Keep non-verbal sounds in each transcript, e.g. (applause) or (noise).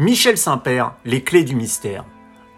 Michel Saint-Père, les clés du mystère.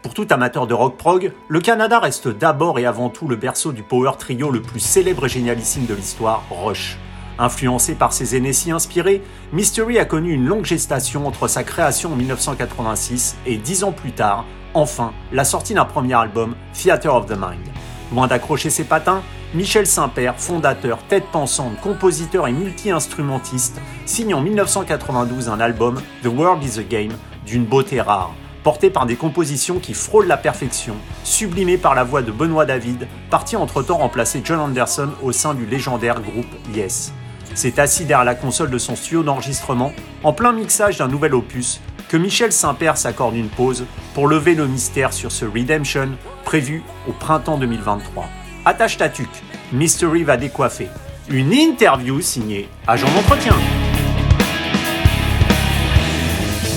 Pour tout amateur de rock prog, le Canada reste d'abord et avant tout le berceau du power trio le plus célèbre et génialissime de l'histoire, Rush. Influencé par ses aînés si inspirés, Mystery a connu une longue gestation entre sa création en 1986 et dix ans plus tard, enfin, la sortie d'un premier album, Theater of the Mind. Loin d'accrocher ses patins, Michel Saint-Père, fondateur, tête pensante, compositeur et multi-instrumentiste, signe en 1992 un album, The World is a Game, d'une beauté rare, porté par des compositions qui frôlent la perfection, sublimées par la voix de Benoît David, parti entre-temps remplacer John Anderson au sein du légendaire groupe Yes. C'est assis derrière la console de son studio d'enregistrement, en plein mixage d'un nouvel opus, que Michel Saint-Père s'accorde une pause pour lever le mystère sur ce Redemption prévu au printemps 2023. Attache ta tuque, Mystery va décoiffer. Une interview signée Agent d'entretien.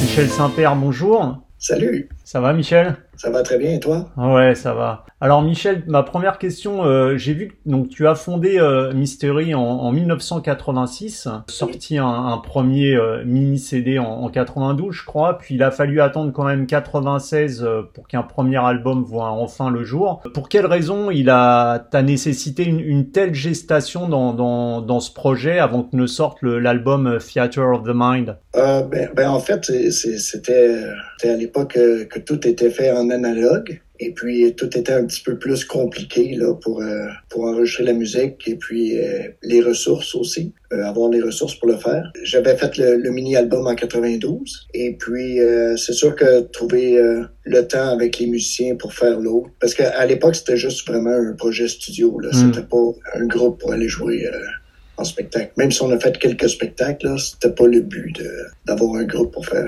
Michel Saint-Père, bonjour. Salut. Ça va Michel? Ça va très bien et toi? Ouais, ça va. Alors Michel, ma première question, euh, j'ai vu que donc tu as fondé euh, Mystery en, en 1986, sorti un, un premier euh, mini CD en, en 92, je crois, puis il a fallu attendre quand même 96 euh, pour qu'un premier album voit enfin le jour. Pour quelle raison il a t'as nécessité une, une, telle gestation dans, dans, dans ce projet avant que ne sorte l'album Theater of the Mind? Ben, ben, en fait, c'était à l'époque que tout était fait en analogue. Et puis tout était un petit peu plus compliqué là pour euh, pour enregistrer la musique et puis euh, les ressources aussi, euh, avoir les ressources pour le faire. J'avais fait le, le mini album en 92 et puis c'est sûr que trouver le temps avec les musiciens pour faire l'autre parce qu'à l'époque c'était juste vraiment un projet studio là, mm. c'était pas un groupe pour aller jouer en spectacle. Même si on a fait quelques spectacles, c'était pas le but d'avoir un groupe pour faire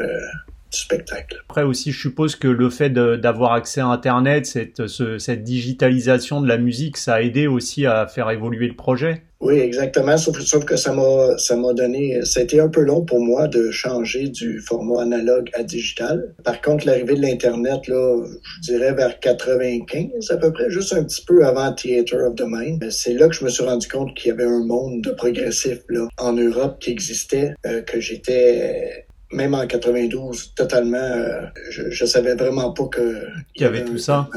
spectacle. Après aussi, je suppose que le fait d'avoir accès à Internet, cette, ce, cette digitalisation de la musique, ça a aidé aussi à faire évoluer le projet. Oui, exactement. Sauf, sauf que ça m'a, ça m'a donné, ça a été un peu long pour moi de changer du format analogue à digital. Par contre, l'arrivée de l'Internet, là, je dirais vers 95 à peu près, juste un petit peu avant Theater of the Mind, c'est là que je me suis rendu compte qu'il y avait un monde de progressif, là, en Europe qui existait, euh, que j'étais même en 92, totalement, euh, je, je savais vraiment pas que il y avait, tout ça.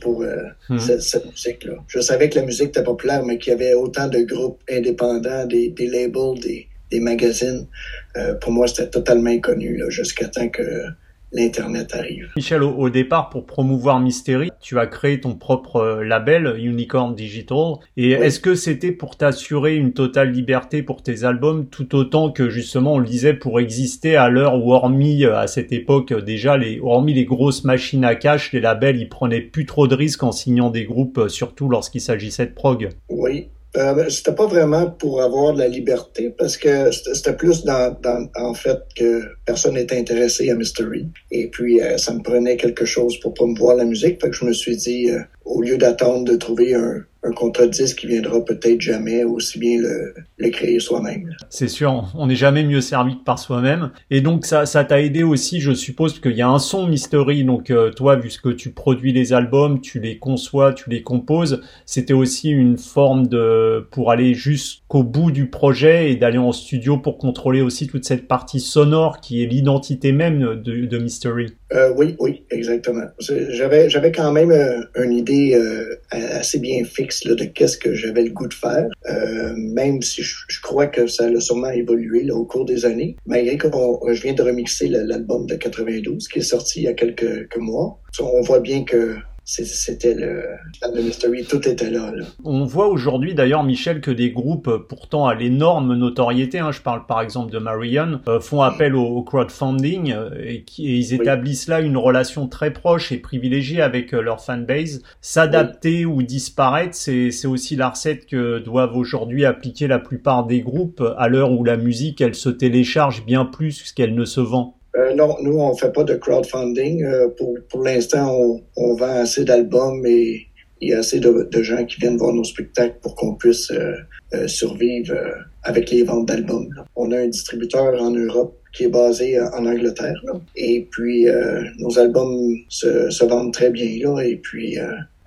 pour euh, mm -hmm. cette, cette musique-là. Je savais que la musique était populaire, mais qu'il y avait autant de groupes indépendants, des, des labels, des, des magazines. Euh, pour moi, c'était totalement inconnu jusqu'à temps que l'Internet arrive. Michel, au, départ, pour promouvoir Mystery, tu as créé ton propre euh, label, Unicorn Digital. Et oui. est-ce que c'était pour t'assurer une totale liberté pour tes albums, tout autant que justement, on le disait, pour exister à l'heure où, hormis euh, à cette époque, euh, déjà, les, hormis les grosses machines à cash, les labels, ils prenaient plus trop de risques en signant des groupes, surtout lorsqu'il s'agissait de prog? Oui, euh, c'était pas vraiment pour avoir de la liberté parce que c'était plus dans, dans, en fait que personne n'était intéressé à Mystery. Et puis euh, ça me prenait quelque chose pour promouvoir la musique. Fait que je me suis dit euh, au lieu d'attendre de trouver un, un contrat de disque qui viendra peut-être jamais, aussi bien le, créer soi-même. C'est sûr, on n'est jamais mieux servi que par soi-même. Et donc ça, ça t'a aidé aussi, je suppose, qu'il y a un son mystery. Donc euh, toi, vu que tu produis les albums, tu les conçois, tu les composes, c'était aussi une forme de pour aller jusqu'au bout du projet et d'aller en studio pour contrôler aussi toute cette partie sonore qui est l'identité même de, de Mystery. Euh, oui, oui, exactement. J'avais, j'avais quand même euh, une idée euh, assez bien fixe de qu'est-ce que j'avais le goût de faire, même si je, crois que ça a sûrement évolué au cours des années. Malgré que je viens de remixer l'album de 92 qui est sorti il y a quelques, quelques mois, on voit bien que c'était le, le mystery, tout était là, là. On voit aujourd'hui d'ailleurs, Michel, que des groupes pourtant à l'énorme notoriété, hein, je parle par exemple de Marion, euh, font appel au, au crowdfunding euh, et, qui, et ils établissent oui. là une relation très proche et privilégiée avec euh, leur fanbase. S'adapter oui. ou disparaître, c'est aussi la recette que doivent aujourd'hui appliquer la plupart des groupes à l'heure où la musique, elle se télécharge bien plus qu'elle ne se vend. Euh, non, nous, on fait pas de crowdfunding. Euh, pour pour l'instant, on, on, vend assez d'albums et il y a assez de, de, gens qui viennent voir nos spectacles pour qu'on puisse euh, euh survivre euh, avec les ventes d'albums. On a un distributeur en Europe qui est basé en Angleterre. Là. Et puis, nos albums se, se, vendent très bien. Là, et puis,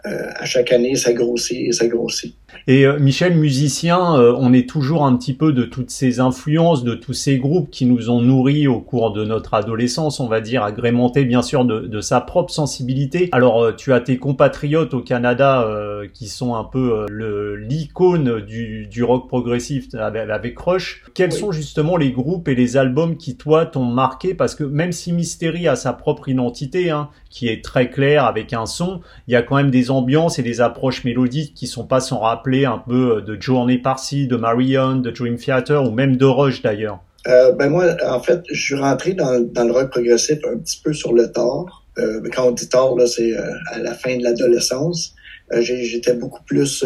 à chaque année, ça grossit et ça grossit. Et euh, Michel, musicien, euh, on est toujours un petit peu de toutes ces influences, de tous ces groupes qui nous ont nourris au cours de notre adolescence, on va dire, agrémentés bien sûr de, de sa propre sensibilité. Alors, euh, tu as tes compatriotes au Canada qui sont un peu le l'icône du, du, rock progressif avec, avec Rush. Quels sont justement les groupes et les albums qui, toi, t'ont marqué? Parce que même si Mystery a sa propre identité, hein, qui est très claire avec un son, il y a quand même des ambiances et des approches mélodiques qui sont pas sans rappeler un peu euh, de Journey Parsi, de Marion, de Dream Theater ou même de Rush d'ailleurs euh, ben moi, en fait, je suis rentré dans, le rock progressif un petit peu sur le tard. Euh, quand on dit tard, c'est à la fin de l'adolescence. J'étais beaucoup plus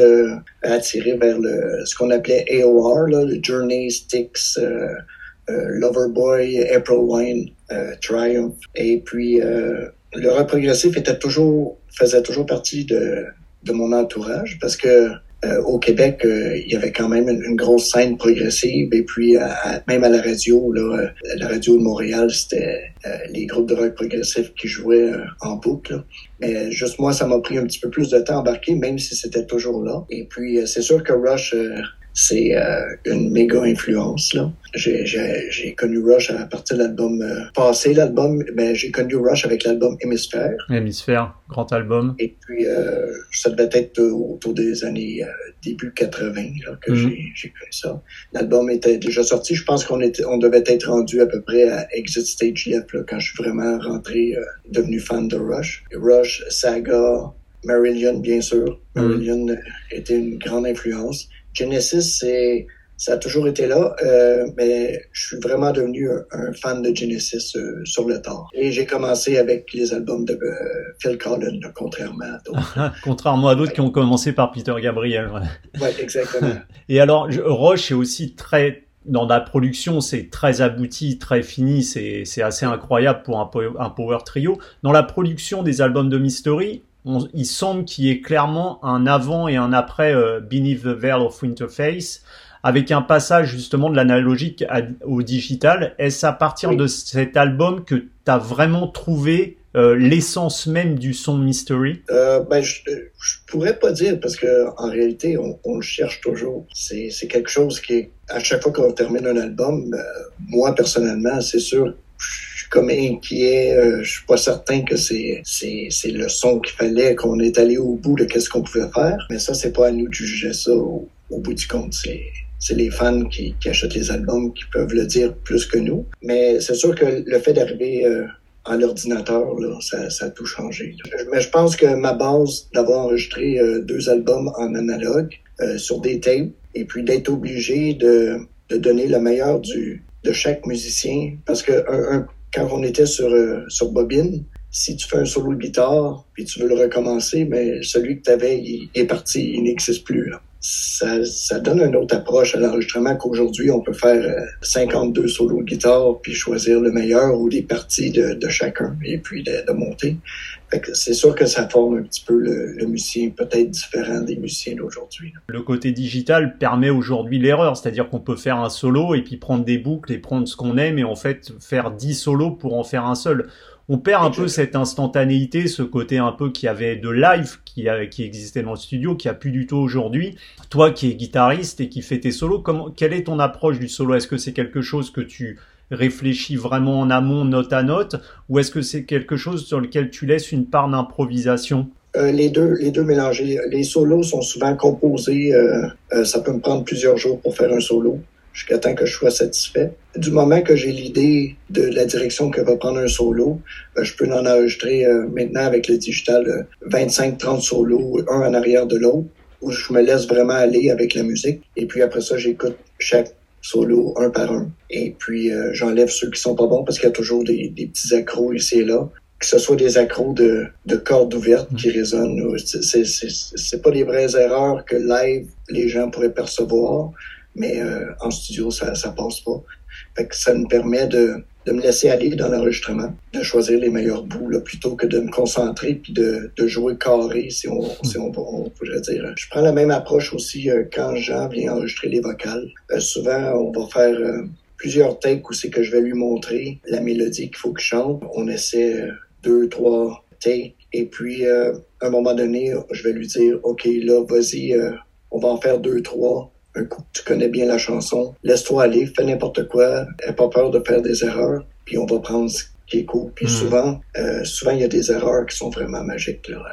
attiré vers le ce qu'on appelait AOR, le Journey, Styx, Loverboy, April Wine, Triumph. Et puis le rock progressif était toujours faisait toujours partie de, de mon entourage parce que euh, au Québec, euh, il y avait quand même une, grosse scène progressive et puis même à la radio, là, euh, la radio de Montréal, c'était les groupes de rock progressif qui jouaient en boucle. Mais juste moi, ça m'a pris un petit peu plus de temps à embarquer, même si c'était toujours là. Et puis c'est sûr que Rush c'est euh, une méga influence. là. J'ai connu Rush à partir de l'album euh, passé, l'album, mais j'ai connu Rush avec l'album Hémisphère. Hémisphère, grand album. Et puis euh, ça devait être autour des années début 80 là, que mhm. j'ai connu ça. L'album était déjà sorti. Je pense qu'on était, on devait être rendu à peu près à Exit Stage Left là, quand je suis vraiment rentré, devenu fan de Rush. Rush, Saga, Marillion, bien sûr. Mhm. Marillion était une grande influence. Genesis, c'est ça a toujours été là, euh, mais je suis vraiment devenu un, fan de Genesis euh, sur le tard. Et j'ai commencé avec les albums de euh, Phil Collins, contrairement à d'autres. (laughs) contrairement à d'autres qui ont commencé par Peter Gabriel. Oui, exactement. (laughs) Et alors, Roche est aussi très dans la production, c'est très abouti, très fini, c'est assez incroyable pour un, un power trio. Dans la production des albums de Mystery, il semble qu'il y ait clairement un avant et un après euh, Beneath the Veil of Winterface, avec un passage justement de l'analogique au digital. Est-ce à partir de cet album que tu as vraiment trouvé euh, l'essence même du son Mystery? Euh, ben, je, je pourrais pas dire parce que en réalité on, on le cherche toujours. C'est, c'est quelque chose qui à chaque fois qu'on termine un album, euh, moi personnellement c'est sûr comme inquiet. Euh, je suis pas certain que c'est c'est c'est le son qu'il fallait, qu'on est allé au bout de qu'est-ce qu'on pouvait faire. Mais ça, c'est pas à nous de juger ça au, bout du compte. C'est c'est les fans qui, qui, achètent les albums qui peuvent le dire plus que nous. Mais c'est sûr que le fait d'arriver euh, en ordinateur, ça, ça, a tout changé. Mais je pense que ma base d'avoir enregistré euh, deux albums en analogue euh, sur des tapes et puis d'être obligé de, de donner le meilleur du, de chaque musicien parce que un, un, quand on était sur, euh, sur Bobine, si tu fais un solo de guitare, puis tu veux le recommencer, mais celui que tu avais, il est parti, il n'existe plus. Ça, ça donne une autre approche à l'enregistrement qu'aujourd'hui, on peut faire 52 euh, solos de guitare, puis choisir le meilleur ou des parties de, chacun, et puis de monter c'est sûr que ça forme un petit peu le, musicien peut-être différent des musiciens d'aujourd'hui. Le côté digital permet aujourd'hui l'erreur, c'est-à-dire qu'on peut faire un solo et puis prendre des boucles et prendre ce qu'on aime et en fait faire 10 solos pour en faire un seul. On perd un peu cette instantanéité, ce côté un peu qui avait de live qui, qui existait dans le studio, qui a plus du tout aujourd'hui. Toi qui es guitariste et qui fais tes solos, comment, quelle est ton approche du solo? Est-ce que c'est quelque chose que tu réfléchis vraiment en amont, note à note, ou est-ce que c'est quelque chose sur lequel tu laisses une part d'improvisation? Euh, les deux, les deux mélangés. Les solos sont souvent composés. Euh, euh, ça peut me prendre plusieurs jours pour faire un solo jusqu'à temps que je sois satisfait. Du moment que j'ai l'idée de la direction que va prendre un solo, je peux en enregistrer maintenant avec le digital 25-30 solos, un en arrière de l'autre, où je me laisse vraiment aller avec la musique. Et puis après ça, j'écoute chaque solo un par un. Et puis euh, j'enlève ceux qui sont pas bons parce qu'il y a toujours des, des, petits accros ici et là. Que ce soit des accros de, de cordes ouvertes qui résonnent. C'est pas des vraies erreurs que live les gens pourraient percevoir, mais euh, en studio ça, ça passe pas. Fait que ça nous permet de, de me laisser aller dans l'enregistrement, de choisir les meilleurs bouts là, plutôt que de me concentrer puis de, de jouer carré si on, si on, on, pourrait dire. Je prends la même approche aussi euh, quand Jean vient enregistrer les vocales. Euh, souvent, on va faire euh, plusieurs takes où c'est que je vais lui montrer la mélodie qu'il faut qu'il chante. On essaie deux, trois takes et puis à un moment donné, je vais lui dire OK, là, vas-y on va en faire deux, trois. Un coup, tu connais bien la chanson, laisse-toi aller, fais n'importe quoi, n'aie pas peur de faire des erreurs, puis on va prendre ce qui est cool. Puis hmm. souvent, euh, souvent il y a des erreurs qui sont vraiment magiques. Là.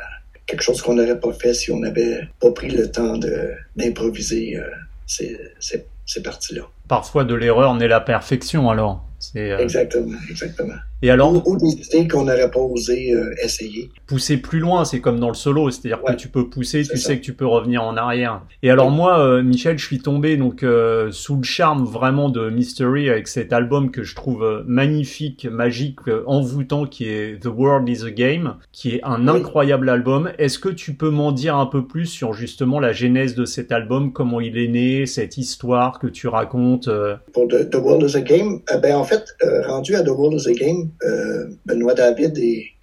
Quelque chose qu'on n'aurait pas fait si on n'avait pas pris le temps de d'improviser euh, ces, ces, ces parties-là. Parfois, de l'erreur naît la perfection, alors. Euh, exactement, exactement. Et alors, ou, des idées qu'on n'aurait pas osé euh, essayer. Pousser plus loin, c'est comme dans le solo, c'est-à-dire que tu peux pousser, tu sais que tu peux revenir en arrière. Et alors moi, euh, Michel, je suis tombé donc sous le charme vraiment de Mystery avec cet album que je trouve magnifique, magique, envoûtant, qui est The World Is a Game, qui est un incroyable album. Est-ce que tu peux m'en dire un peu plus sur justement la genèse de cet album, comment il est né, cette histoire que tu racontes Pour The, World Is a Game, ben en fait, rendu à The World Is a Game, euh, Benoît David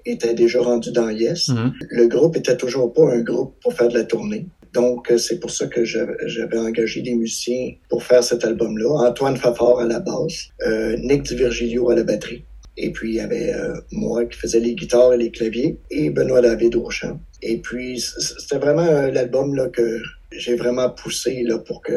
était déjà rendu dans Yes. Mhm. Le groupe était toujours pas un groupe pour faire de la tournée. Donc, euh, c'est pour ça que j'avais engagé des musiciens pour faire cet album-là. Antoine Fafard à la basse, euh, Nick DiVirgilio à la batterie. Et puis, il y avait moi qui faisais les guitares et les claviers et Benoît David au chant. Et puis, c'était vraiment l'album que j'ai vraiment poussé là, pour que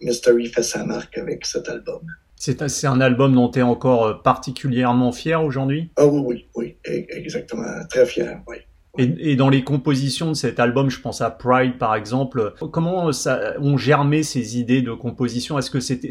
Mystery fasse sa marque avec cet album. C'est un album dont tu es encore euh, particulièrement fier aujourd'hui? Ah oui, oui, oui, e-, exactement, très fier, oui. Et, dans les compositions de cet album, je pense à Pride par exemple, comment ça, ont germé ces idées de composition? Est-ce que c'était,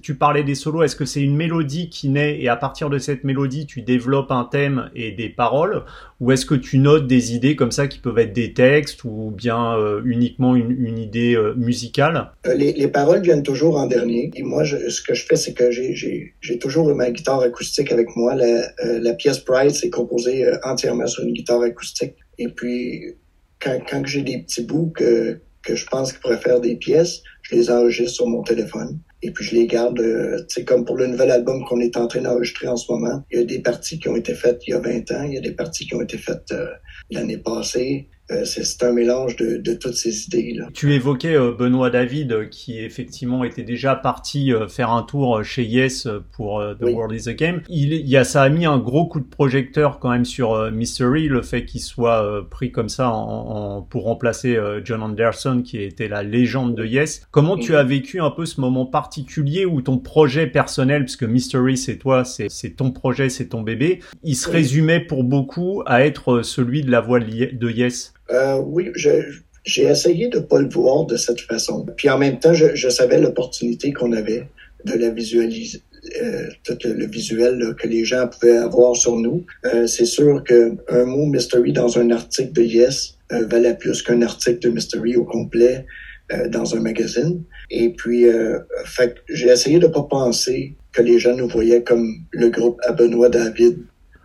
tu parlais des solos, est-ce que c'est une mélodie qui naît et à partir de cette mélodie tu développes un thème et des paroles, ou est-ce que tu notes des idées comme ça qui peuvent être des textes ou bien euh, uniquement une, idée euh, musicale? Euh, les, paroles viennent toujours en dernier. Et moi, ce que je fais, c'est que j'ai toujours ma guitare acoustique avec moi. La, pièce Pride, c'est composé entièrement sur une guitare acoustique. Et puis, quand, quand j'ai des petits bouts que, que je pense qu'ils pourraient faire des pièces, je les enregistre sur mon téléphone. Et puis je les garde, euh, tu comme pour le nouvel album qu'on est en train d'enregistrer en ce moment, il y a des parties qui ont été faites il y a 20 ans, il y a des parties qui ont été faites euh, l'année passée. Euh, c'est un mélange de, de, toutes ces idées-là. Tu évoquais euh, Benoît David euh, qui effectivement était déjà parti faire un tour chez Yes pour The World is a Game. Il, il y a, ça a mis un gros coup de projecteur quand même sur Mystery, le fait qu'il soit pris comme ça en, en, pour remplacer John Anderson qui était la légende de Yes. Comment tu as vécu un peu ce moment particulier où ton projet personnel, puisque Mystery c'est toi, c'est ton projet, c'est ton bébé, il se résumait pour beaucoup à être celui de la voix de Yes euh, oui, j'ai essayé de pas le voir de cette façon. Puis en même temps, je, savais l'opportunité qu'on avait de la visualiser, euh, tout le, visuel que les gens pouvaient avoir sur nous. Euh, c'est sûr que un mot mystery dans un article de Yes valait plus qu'un article de mystery au complet dans un magazine. Et puis, j'ai essayé de pas penser que les gens nous voyaient comme le groupe à David,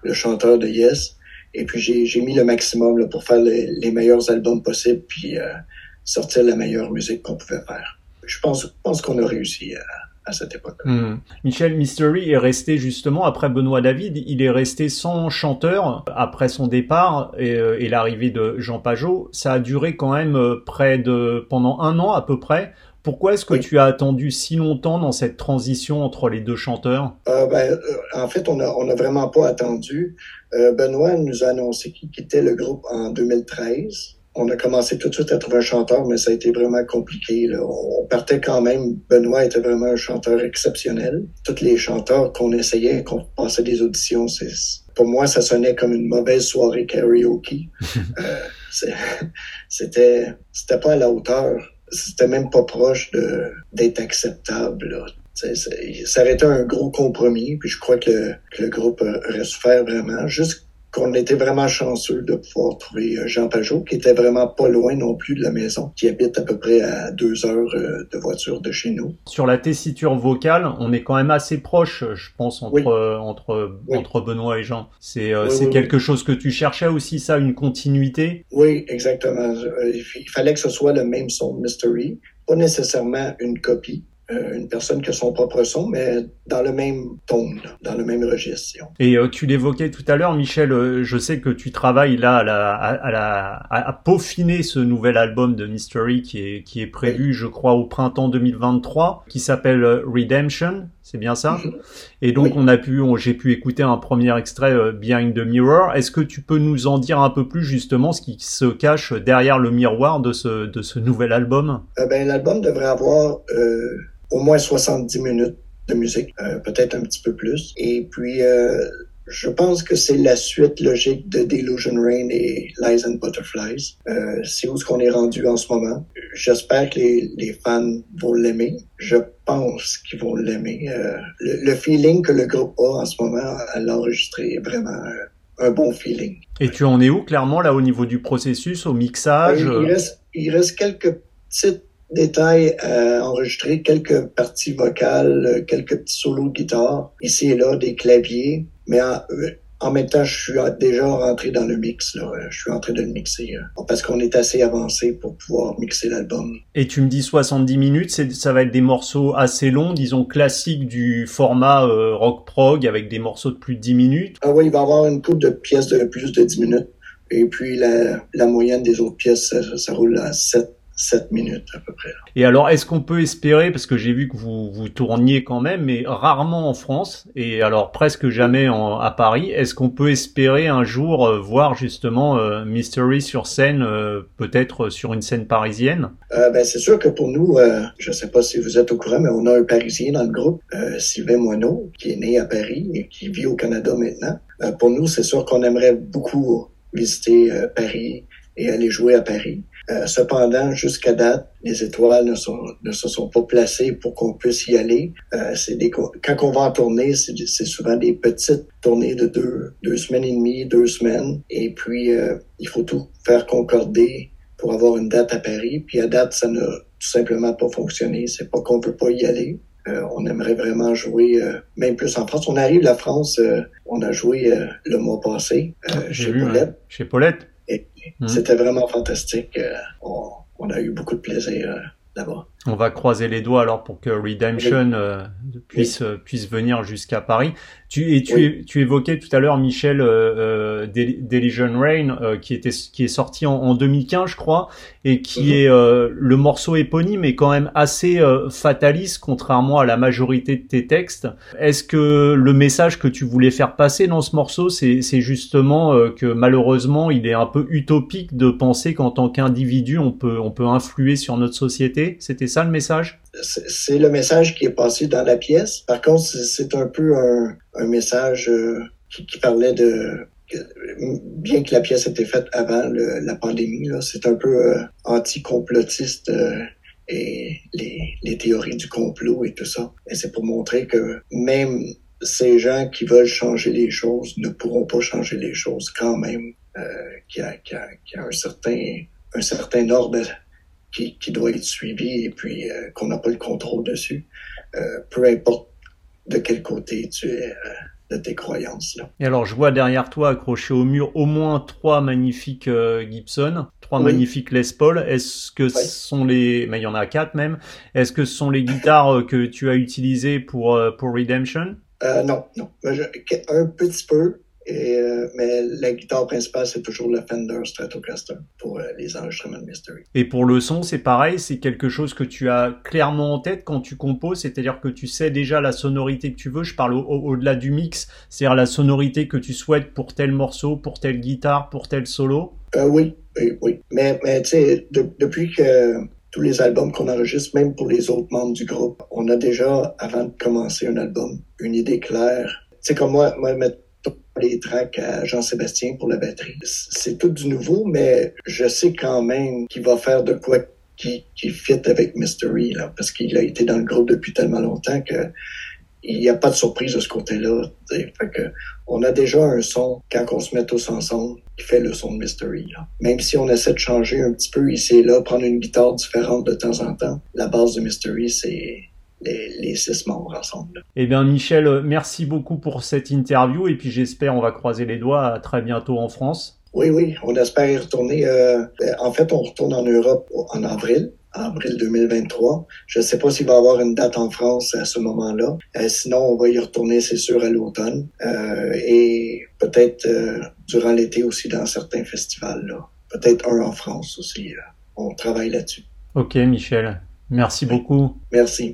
le chanteur de Yes, et puis j'ai mis le maximum pour faire les, meilleurs albums possibles, puis euh, sortir la meilleure musique qu'on pouvait faire. Je pense, qu'on a réussi à, cette époque. Hmm. Michel Mystery est resté justement après Benoît David, il est resté sans chanteur après son départ et, euh, et l'arrivée de Jean Pajot. Ça a duré quand même euh, près de pendant un an à peu près. Pourquoi est-ce que tu as attendu si longtemps dans cette transition entre les deux chanteurs? Euh, ben, euh, En fait, on n'a on a vraiment pas attendu. Euh, Benoît nous a annoncé qu'il quittait le groupe en 2013. On a commencé tout de suite à trouver un chanteur, mais ça a été vraiment compliqué. Là. On partait quand même. Benoît était vraiment un chanteur exceptionnel. Tous les chanteurs qu'on essayait, qu'on passait des auditions, c'est pour moi, ça sonnait comme une mauvaise soirée karaoke. (laughs) euh, c'était, c'était pas à la hauteur c'était même pas proche de d'être acceptable. Ça aurait été un gros compromis, puis je crois que, que le groupe aurait souffert vraiment. Juste qu'on était vraiment chanceux de pouvoir trouver euh, Jean Pajot, qui était vraiment pas loin non plus de la maison, qui habite à peu près à deux heures euh, de voiture de chez nous. Sur la tessiture vocale, on est quand même assez proche, je pense, entre euh, entre entre Benoît et Jean. C'est c'est quelque chose que tu cherchais aussi, ça, une continuité? Oui, exactement. Il fallait que ce soit le même son de Mystery, pas nécessairement une copie. Euh, une personne qui a son propre son, mais dans le même ton, dans le même registre. Et euh, tu l'évoquais tout à l'heure, Michel, euh, je sais que tu travailles là à, la, à, la, à, peaufiner ce nouvel album de Mystery qui est, qui est prévu, je crois, au printemps 2023, qui s'appelle Redemption. C'est bien ça? Et donc on a pu, j'ai pu écouter un premier extrait euh, Behind the Mirror. Est-ce que tu peux nous en dire un peu plus justement ce qui se cache derrière le miroir de ce de ce nouvel album? Euh, Ben l'album devrait avoir euh, au moins 70 minutes de musique, peut-être un petit peu plus. Et puis je pense que c'est la suite logique de Delusion Rain et Lies and Butterflies. Euh, c'est où ce qu'on est rendu en ce moment. J'espère que les, les fans vont l'aimer. Je pense qu'ils vont l'aimer. Euh, le, feeling que le groupe a en ce moment à l'enregistrer est vraiment euh, un bon feeling. Et tu en es où clairement là au niveau du processus, au mixage il, euh? reste, il reste quelques petits détails à enregistrer, quelques parties vocales, quelques petits solos de guitare, ici et là, des claviers. Mais en, même temps, je suis déjà rentré dans le mix. Là. Je suis en train de le mixer euh, parce qu'on est assez avancé pour pouvoir mixer l'album. Et tu me dis 70 minutes, ça va être des morceaux assez longs, disons classiques du format euh, rock prog avec des morceaux de plus de 10 minutes. Ah oui, il va y avoir une coupe de pièces de plus de 10 minutes. Et puis la, la moyenne des autres pièces, ça, ça roule à 7 7 minutes à peu près. Et alors, est-ce qu'on peut espérer, parce que j'ai vu que vous vous tourniez quand même, mais rarement en France, et alors presque jamais en, à Paris, est-ce qu'on peut espérer un jour euh, voir justement euh, Mystery sur scène, euh, peut-être sur une scène parisienne? Ben, C'est sûr que pour nous, je ne sais pas si vous êtes au courant, mais on a un Parisien dans le groupe, Sylvain Moineau, qui est né à Paris et qui vit au Canada maintenant. pour nous, c'est sûr qu'on aimerait beaucoup visiter Paris et aller jouer à Paris. Euh, cependant, jusqu'à date, les étoiles ne, sont, ne se sont pas placées pour qu'on puisse y aller. Euh, c'est des, quand on va en tournée, c'est souvent des petites tournées de deux, deux semaines et demie, deux semaines. Et puis, euh, il faut tout faire concorder pour avoir une date à Paris. Puis à date, ça n'a tout simplement pas fonctionné. C'est pas qu'on peut pas y aller. Euh, on aimerait vraiment jouer, même plus en France. On arrive la France, on a joué le mois passé chez Paulette. Chez Paulette. Mmh. C'était vraiment fantastique. Euh, on, on, a eu beaucoup de plaisir euh, là-bas. On va croiser les doigts alors pour que Redemption euh, puisse puisse venir jusqu'à Paris. Tu et tu, tu évoquais tout à l'heure Michel euh, euh Rain euh, qui était qui est sorti en, 2015 je crois et qui mhm. est euh, le morceau éponyme est quand même assez fataliste contrairement à la majorité de tes textes. Est-ce que le message que tu voulais faire passer dans ce morceau c'est c'est justement que malheureusement il est un peu utopique de penser qu'en tant qu'individu on peut on peut influer sur notre société? C'était ça le message? C'est le message qui est passé dans la pièce. Par contre, c'est un peu un, message euh, qui, parlait de bien que la pièce était faite avant la pandémie, c'est un peu euh, anti-complotiste euh, et les, théories du complot et tout ça. Et c'est pour montrer que même ces gens qui veulent changer les choses ne pourront pas changer les choses quand même, euh, qu'il y, y a un certain un certain ordre qui, qui doit être suivi et puis euh, qu'on n'a pas le contrôle dessus, euh, peu importe de quel côté tu es euh, de tes croyances. Là. Et alors, je vois derrière toi, accroché au mur, au moins trois magnifiques Gibson, trois magnifiques Les Paul. Est-ce que ce sont les, mais il y en a quatre même. Est-ce que ce sont les guitares que tu as utilisées pour pour Redemption? Euh, Non, non. Un petit peu. Et, euh, mais la guitare principale, c'est toujours la Fender Stratocaster pour euh, les enregistrements de Mystery. Et pour le son, c'est pareil, c'est quelque chose que tu as clairement en tête quand tu composes, c'est-à-dire que tu sais déjà la sonorité que tu veux. Je parle au-delà du mix, c'est-à-dire la sonorité que tu souhaites pour tel morceau, pour telle guitare, pour tel solo. Euh, oui, oui, oui. Mais, mais tu sais, depuis que tous les albums qu'on enregistre, même pour les autres membres du groupe, on a déjà, avant de commencer un album, une idée claire. Tu sais, comme moi, moi, les tracks à Jean-Sébastien pour la batterie. C'est tout du nouveau, mais je sais quand même qu'il va faire de quoi qui, qui fit avec Mystery, là, parce qu'il a été dans le groupe depuis tellement longtemps que il n'y a pas de surprise de ce côté-là. On a déjà un son, quand on se met tous ensemble, qui fait le son de Mystery. Là. Même si on essaie de changer un petit peu ici et là, prendre une guitare différente de temps en temps, la base de Mystery, c'est les, six membres ensemble. Eh bien, Michel, euh, merci beaucoup pour cette interview et puis j'espère on va croiser les doigts à très bientôt en France. Oui, oui, on espère y retourner. Euh, en fait, on retourne en Europe en avril, avril 2023. Je ne sais pas s'il va y avoir une date en France à ce moment-là. Euh, sinon, on va y retourner, c'est sûr, à l'automne et peut-être durant l'été aussi dans certains festivals. Peut-être un en France aussi. on travaille là-dessus. Ok, Michel. Merci beaucoup. Merci.